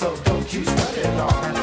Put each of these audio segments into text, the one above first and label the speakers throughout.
Speaker 1: so
Speaker 2: don't you
Speaker 1: start it wrong.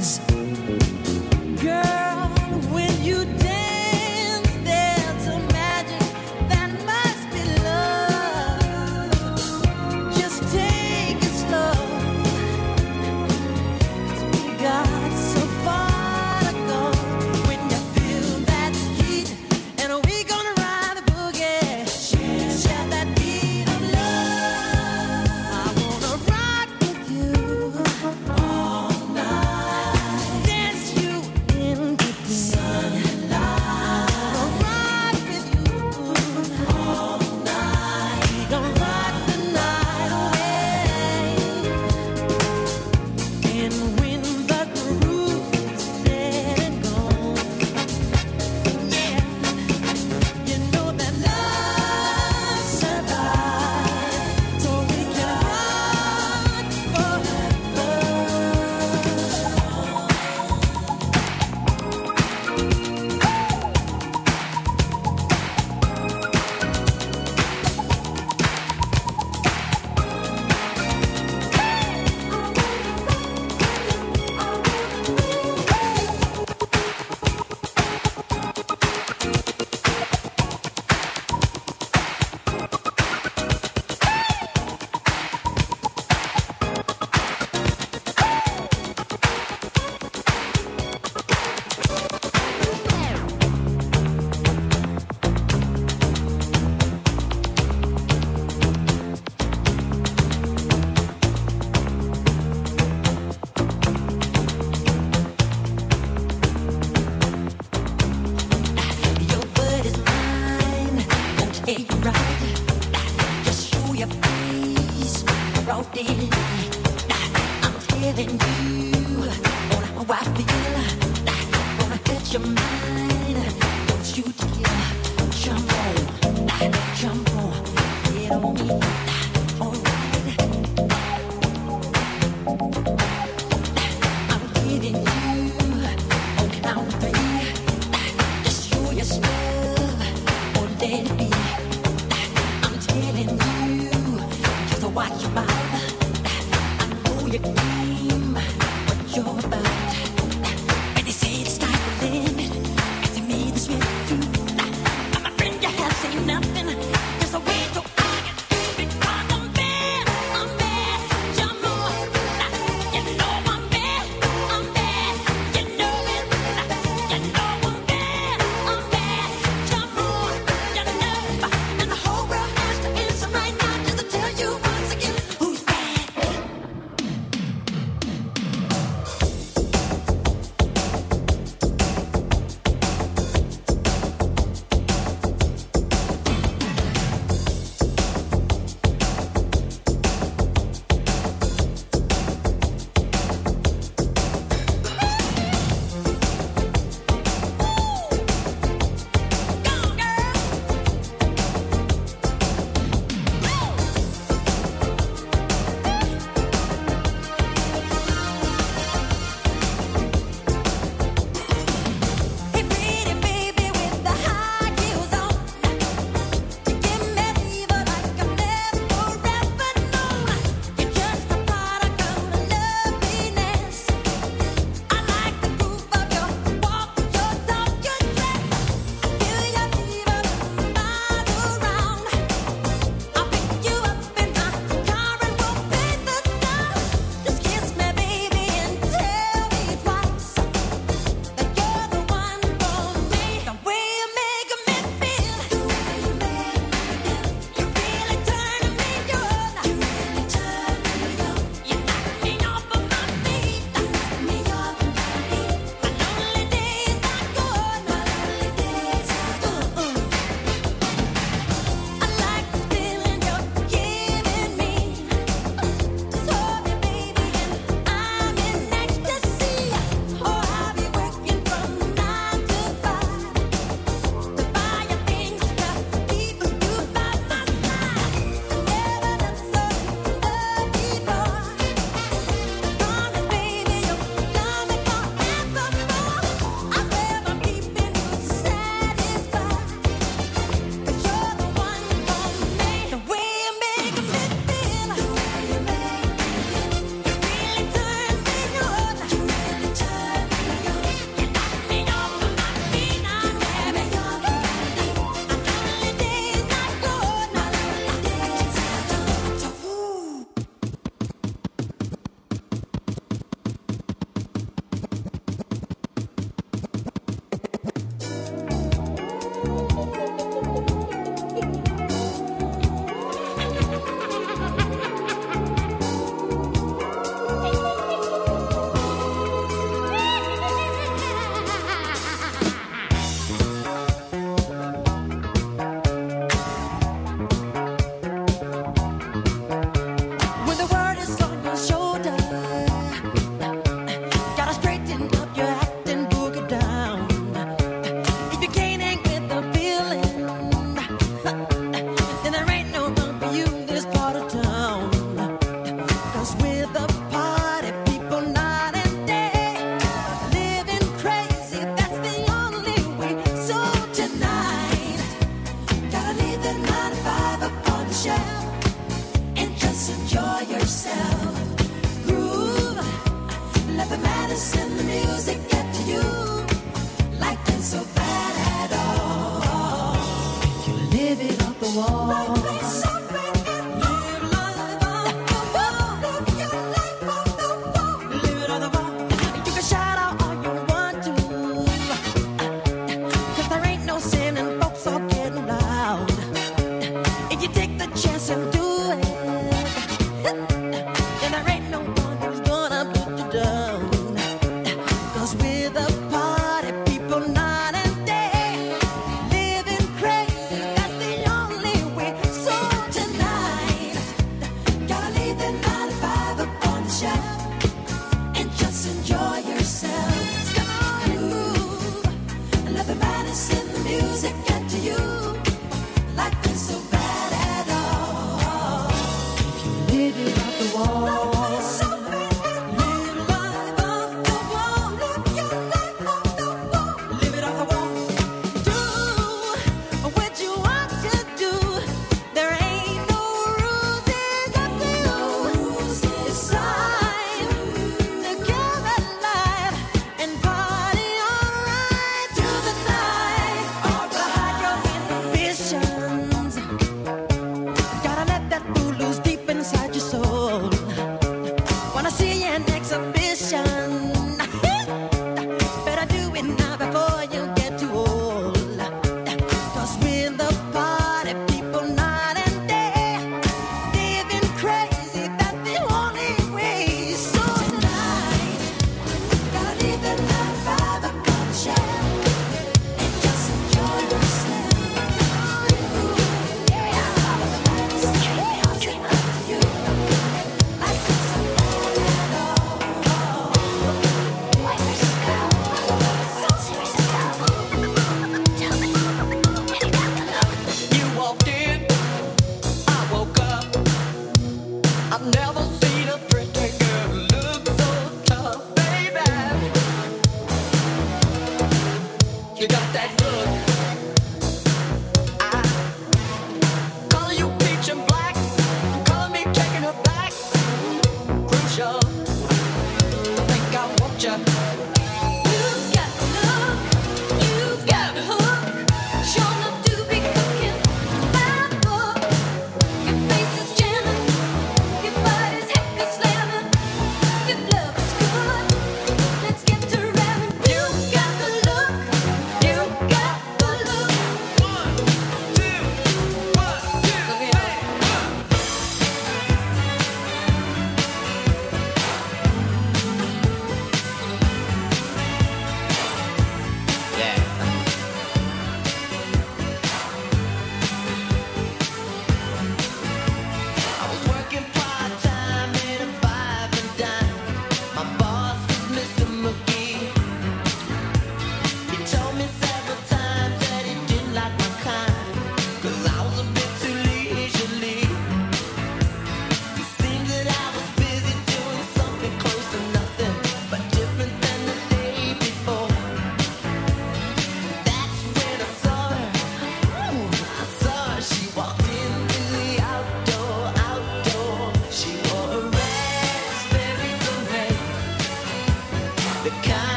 Speaker 1: eyes. I'm you. Wanna how
Speaker 2: I
Speaker 3: feel.
Speaker 1: Wanna your mind. Don't you dare jump on, jump on, get on me. Alright. I'm you. Count or let it be. I'm telling you, watch your mind. I